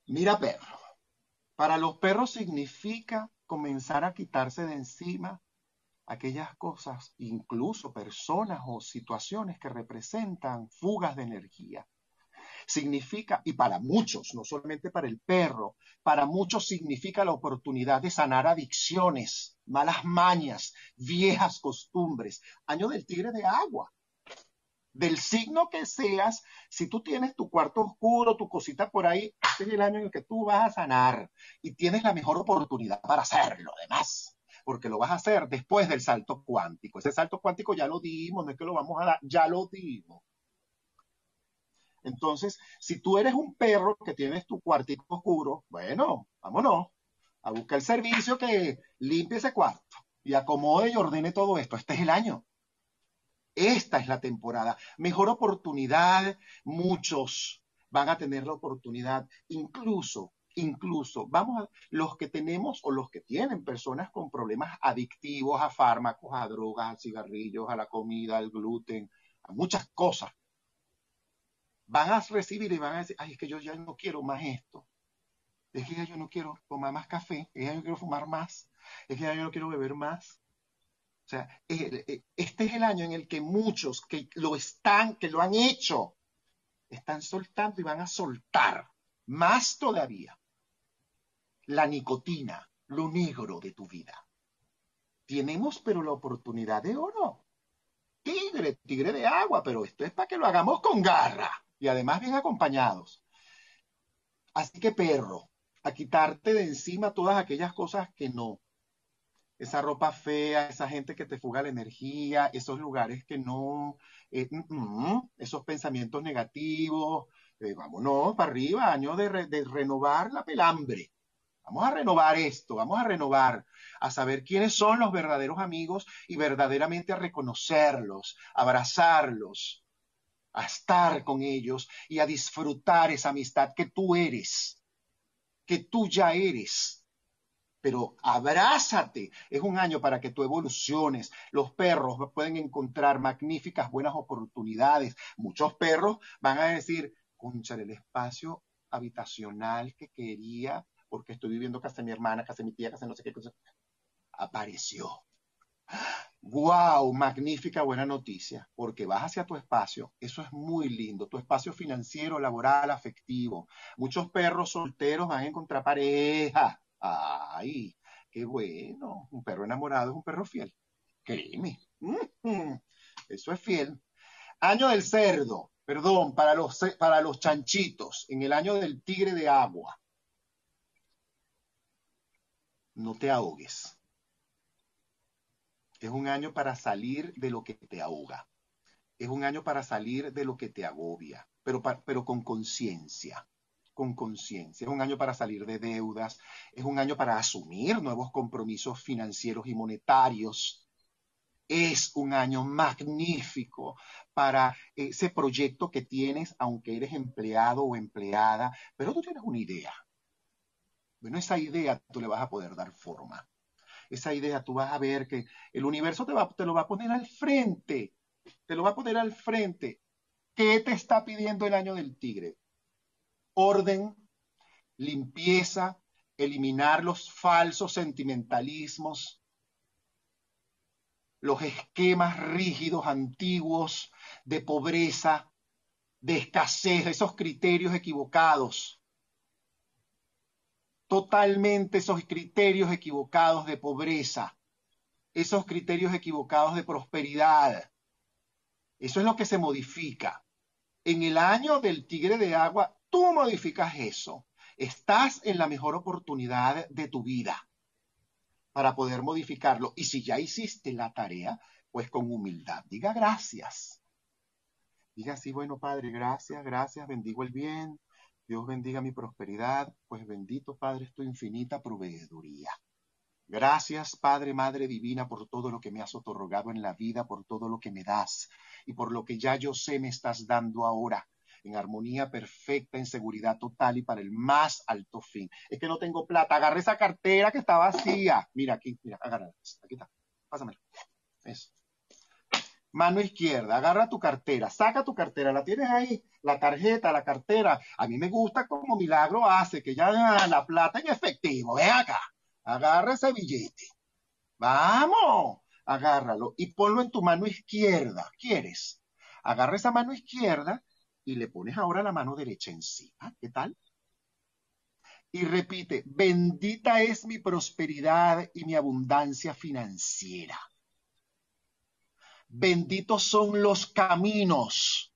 Mira, perro, para los perros significa comenzar a quitarse de encima aquellas cosas, incluso personas o situaciones que representan fugas de energía. Significa, y para muchos, no solamente para el perro, para muchos significa la oportunidad de sanar adicciones, malas mañas, viejas costumbres. Año del tigre de agua. Del signo que seas, si tú tienes tu cuarto oscuro, tu cosita por ahí, este es el año en el que tú vas a sanar y tienes la mejor oportunidad para hacerlo, además porque lo vas a hacer después del salto cuántico. Ese salto cuántico ya lo dimos, no es que lo vamos a dar, ya lo dimos. Entonces, si tú eres un perro que tienes tu cuartito oscuro, bueno, vámonos a buscar el servicio que limpie ese cuarto y acomode y ordene todo esto. Este es el año. Esta es la temporada. Mejor oportunidad, muchos van a tener la oportunidad, incluso incluso, vamos a, los que tenemos o los que tienen personas con problemas adictivos a fármacos, a drogas, a cigarrillos, a la comida, al gluten, a muchas cosas, van a recibir y van a decir, ay, es que yo ya no quiero más esto. Es que ya yo no quiero tomar más café, es que ya yo quiero fumar más, es que ya yo no quiero beber más. O sea, este es el año en el que muchos que lo están, que lo han hecho, están soltando y van a soltar más todavía la nicotina, lo negro de tu vida. Tenemos pero la oportunidad de oro. Tigre, tigre de agua, pero esto es para que lo hagamos con garra y además bien acompañados. Así que perro, a quitarte de encima todas aquellas cosas que no. Esa ropa fea, esa gente que te fuga la energía, esos lugares que no, eh, mm, mm, esos pensamientos negativos. Eh, vámonos para arriba, año de, de renovar la pelambre. Vamos a renovar esto, vamos a renovar, a saber quiénes son los verdaderos amigos y verdaderamente a reconocerlos, abrazarlos, a estar con ellos y a disfrutar esa amistad que tú eres, que tú ya eres. Pero abrázate, es un año para que tú evoluciones. Los perros pueden encontrar magníficas, buenas oportunidades. Muchos perros van a decir, concha, el espacio habitacional que quería porque estoy viviendo casa mi hermana, casa mi tía, casa no sé qué cosa. Apareció. ¡Wow! Magnífica buena noticia, porque vas hacia tu espacio. Eso es muy lindo. Tu espacio financiero, laboral, afectivo. Muchos perros solteros van a encontrar pareja. ¡Ay! ¡Qué bueno! Un perro enamorado es un perro fiel. Créeme. Mm-hmm. Eso es fiel. Año del cerdo. Perdón, para los, para los chanchitos. En el año del tigre de agua no te ahogues. Es un año para salir de lo que te ahoga. Es un año para salir de lo que te agobia, pero, pero con conciencia con conciencia. Es un año para salir de deudas, es un año para asumir nuevos compromisos financieros y monetarios. Es un año magnífico para ese proyecto que tienes, aunque eres empleado o empleada, pero tú tienes una idea. Bueno, esa idea tú le vas a poder dar forma. Esa idea tú vas a ver que el universo te, va, te lo va a poner al frente. Te lo va a poner al frente. ¿Qué te está pidiendo el año del tigre? Orden, limpieza, eliminar los falsos sentimentalismos, los esquemas rígidos antiguos de pobreza, de escasez, esos criterios equivocados totalmente esos criterios equivocados de pobreza, esos criterios equivocados de prosperidad. Eso es lo que se modifica. En el año del tigre de agua, tú modificas eso Estás en la mejor oportunidad de tu vida para poder modificarlo. Y si ya hiciste la tarea, pues con humildad, diga gracias. Diga así, bueno, Padre, gracias, gracias, bendigo el bien, Dios bendiga mi prosperidad, pues bendito Padre es tu infinita proveeduría. Gracias, Padre, Madre Divina, por todo lo que me has otorgado en la vida, por todo lo que me das y por lo que ya yo sé me estás dando ahora en armonía perfecta, en seguridad total y para el más alto fin. Es que no tengo plata, agarré esa cartera que está vacía. Mira aquí, mira, agarra, aquí está, pásamela. Eso. Mano izquierda, agarra tu cartera, saca tu cartera, la tienes ahí, la tarjeta, la cartera. A mí me gusta como Milagro hace, que ya la plata en efectivo. Ven acá, agarra ese billete. Vamos, agárralo y ponlo en tu mano izquierda. ¿Quieres? Agarra esa mano izquierda y le pones ahora la mano derecha encima. ¿Qué tal? Y repite, bendita es mi prosperidad y mi abundancia financiera. Benditos son los caminos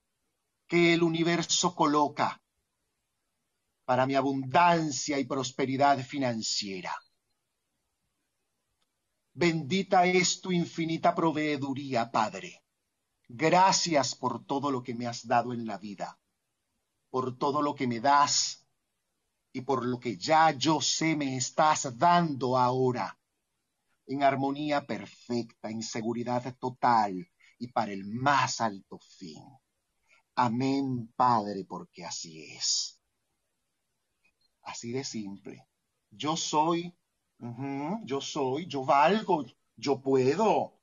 que el universo coloca para mi abundancia y prosperidad financiera. Bendita es tu infinita proveeduría, Padre. Gracias por todo lo que me has dado en la vida, por todo lo que me das y por lo que ya yo sé me estás dando ahora, en armonía perfecta, en seguridad total y para el más alto fin. Amén, Padre, porque así es. Así de simple. Yo soy, yo soy, yo valgo, yo puedo,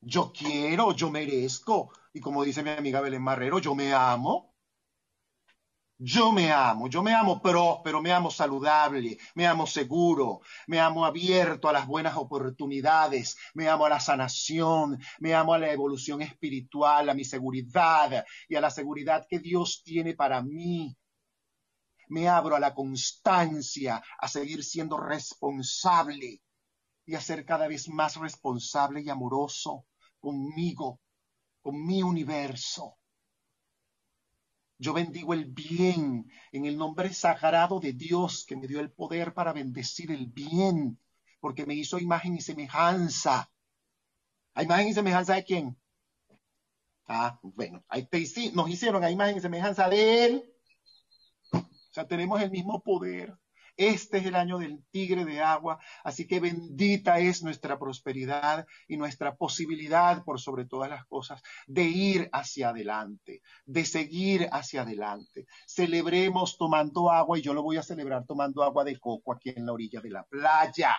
yo quiero, yo merezco. Y como dice mi amiga Belén Marrero, yo me amo. Yo me amo, yo me amo próspero, me amo saludable, me amo seguro, me amo abierto a las buenas oportunidades, me amo a la sanación, me amo a la evolución espiritual, a mi seguridad y a la seguridad que Dios tiene para mí. Me abro a la constancia, a seguir siendo responsable y a ser cada vez más responsable y amoroso conmigo, con mi universo. Yo bendigo el bien en el nombre sagrado de Dios que me dio el poder para bendecir el bien, porque me hizo imagen y semejanza. ¿A imagen y semejanza de quién? Ah, bueno, nos hicieron a imagen y semejanza de Él. O sea, tenemos el mismo poder. Este es el año del tigre de agua, así que bendita es nuestra prosperidad y nuestra posibilidad, por sobre todas las cosas, de ir hacia adelante, de seguir hacia adelante. Celebremos tomando agua y yo lo voy a celebrar tomando agua de coco aquí en la orilla de la playa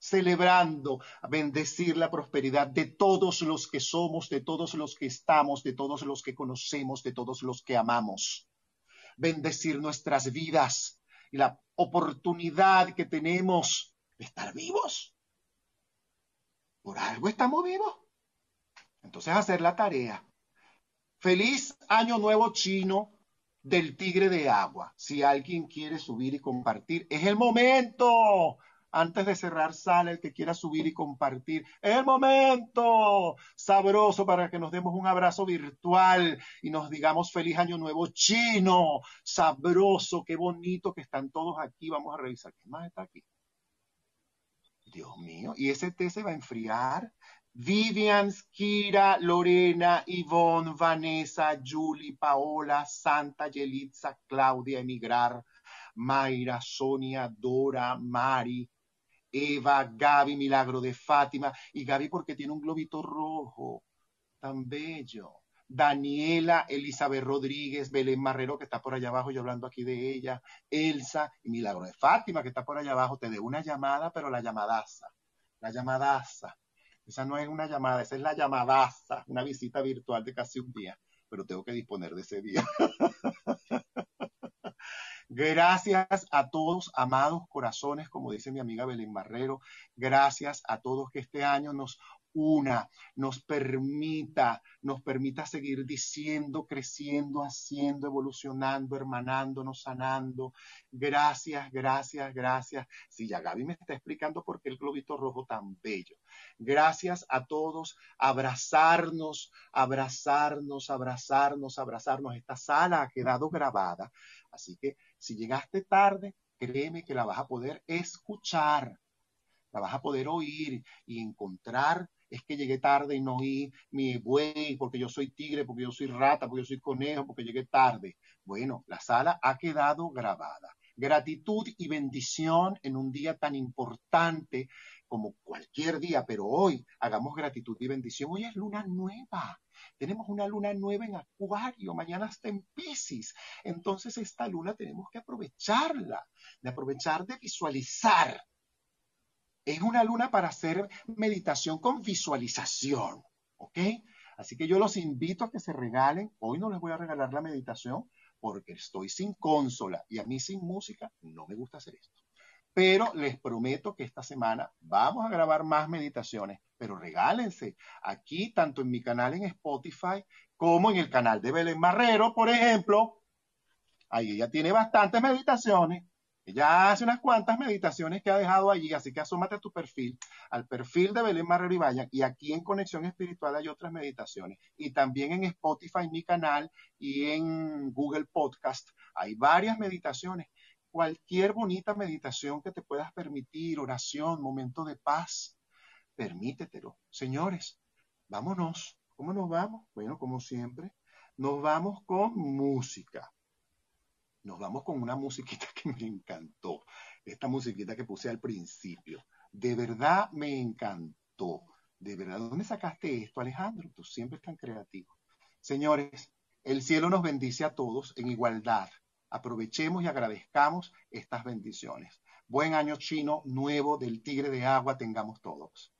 celebrando, bendecir la prosperidad de todos los que somos, de todos los que estamos, de todos los que conocemos, de todos los que amamos. Bendecir nuestras vidas, y la oportunidad que tenemos de estar vivos. Por algo estamos vivos. Entonces hacer la tarea. Feliz año nuevo chino del tigre de agua. Si alguien quiere subir y compartir, es el momento antes de cerrar sala el que quiera subir y compartir. El momento sabroso para que nos demos un abrazo virtual y nos digamos feliz año nuevo chino, sabroso, qué bonito que están todos aquí. Vamos a revisar qué más está aquí. Dios mío, y ese té se va a enfriar. Vivian, Kira, Lorena, Ivonne, Vanessa, Julie, Paola, Santa, Yelitza, Claudia, Emigrar, Mayra, Sonia, Dora, Mari, Eva, Gaby, Milagro de Fátima, y Gaby porque tiene un globito rojo, tan bello. Daniela, Elizabeth Rodríguez, Belén Marrero, que está por allá abajo, yo hablando aquí de ella, Elsa y Milagro de Fátima, que está por allá abajo, te dé una llamada, pero la llamadaza, la llamadaza. Esa no es una llamada, esa es la llamadaza, una visita virtual de casi un día, pero tengo que disponer de ese día. Gracias a todos, amados corazones, como dice mi amiga Belén Barrero. Gracias a todos que este año nos una, nos permita, nos permita seguir diciendo, creciendo, haciendo, evolucionando, hermanándonos, sanando. Gracias, gracias, gracias. Si ya Gaby me está explicando por qué el globito rojo tan bello. Gracias a todos, abrazarnos, abrazarnos, abrazarnos, abrazarnos. Esta sala ha quedado grabada, así que si llegaste tarde, créeme que la vas a poder escuchar la vas a poder oír y encontrar. Es que llegué tarde y no oí mi buey, porque yo soy tigre, porque yo soy rata, porque yo soy conejo, porque llegué tarde. Bueno, la sala ha quedado grabada. Gratitud y bendición en un día tan importante como cualquier día, pero hoy hagamos gratitud y bendición. Hoy es luna nueva. Tenemos una luna nueva en Acuario, mañana está en Pisces. Entonces esta luna tenemos que aprovecharla, de aprovechar de visualizar es una luna para hacer meditación con visualización, ¿ok? Así que yo los invito a que se regalen. Hoy no les voy a regalar la meditación porque estoy sin consola y a mí sin música no me gusta hacer esto. Pero les prometo que esta semana vamos a grabar más meditaciones, pero regálense aquí, tanto en mi canal en Spotify como en el canal de Belén Marrero, por ejemplo. Ahí ella tiene bastantes meditaciones ella hace unas cuantas meditaciones que ha dejado allí, así que asómate a tu perfil, al perfil de Belén Marrero y vayan. Y aquí en Conexión Espiritual hay otras meditaciones. Y también en Spotify, mi canal, y en Google Podcast hay varias meditaciones. Cualquier bonita meditación que te puedas permitir, oración, momento de paz, permítetelo. Señores, vámonos. ¿Cómo nos vamos? Bueno, como siempre, nos vamos con música nos vamos con una musiquita que me encantó. Esta musiquita que puse al principio. De verdad me encantó. De verdad, ¿dónde sacaste esto, Alejandro? Tú siempre es tan creativo. Señores, el cielo nos bendice a todos en igualdad. Aprovechemos y agradezcamos estas bendiciones. Buen año chino nuevo del tigre de agua tengamos todos.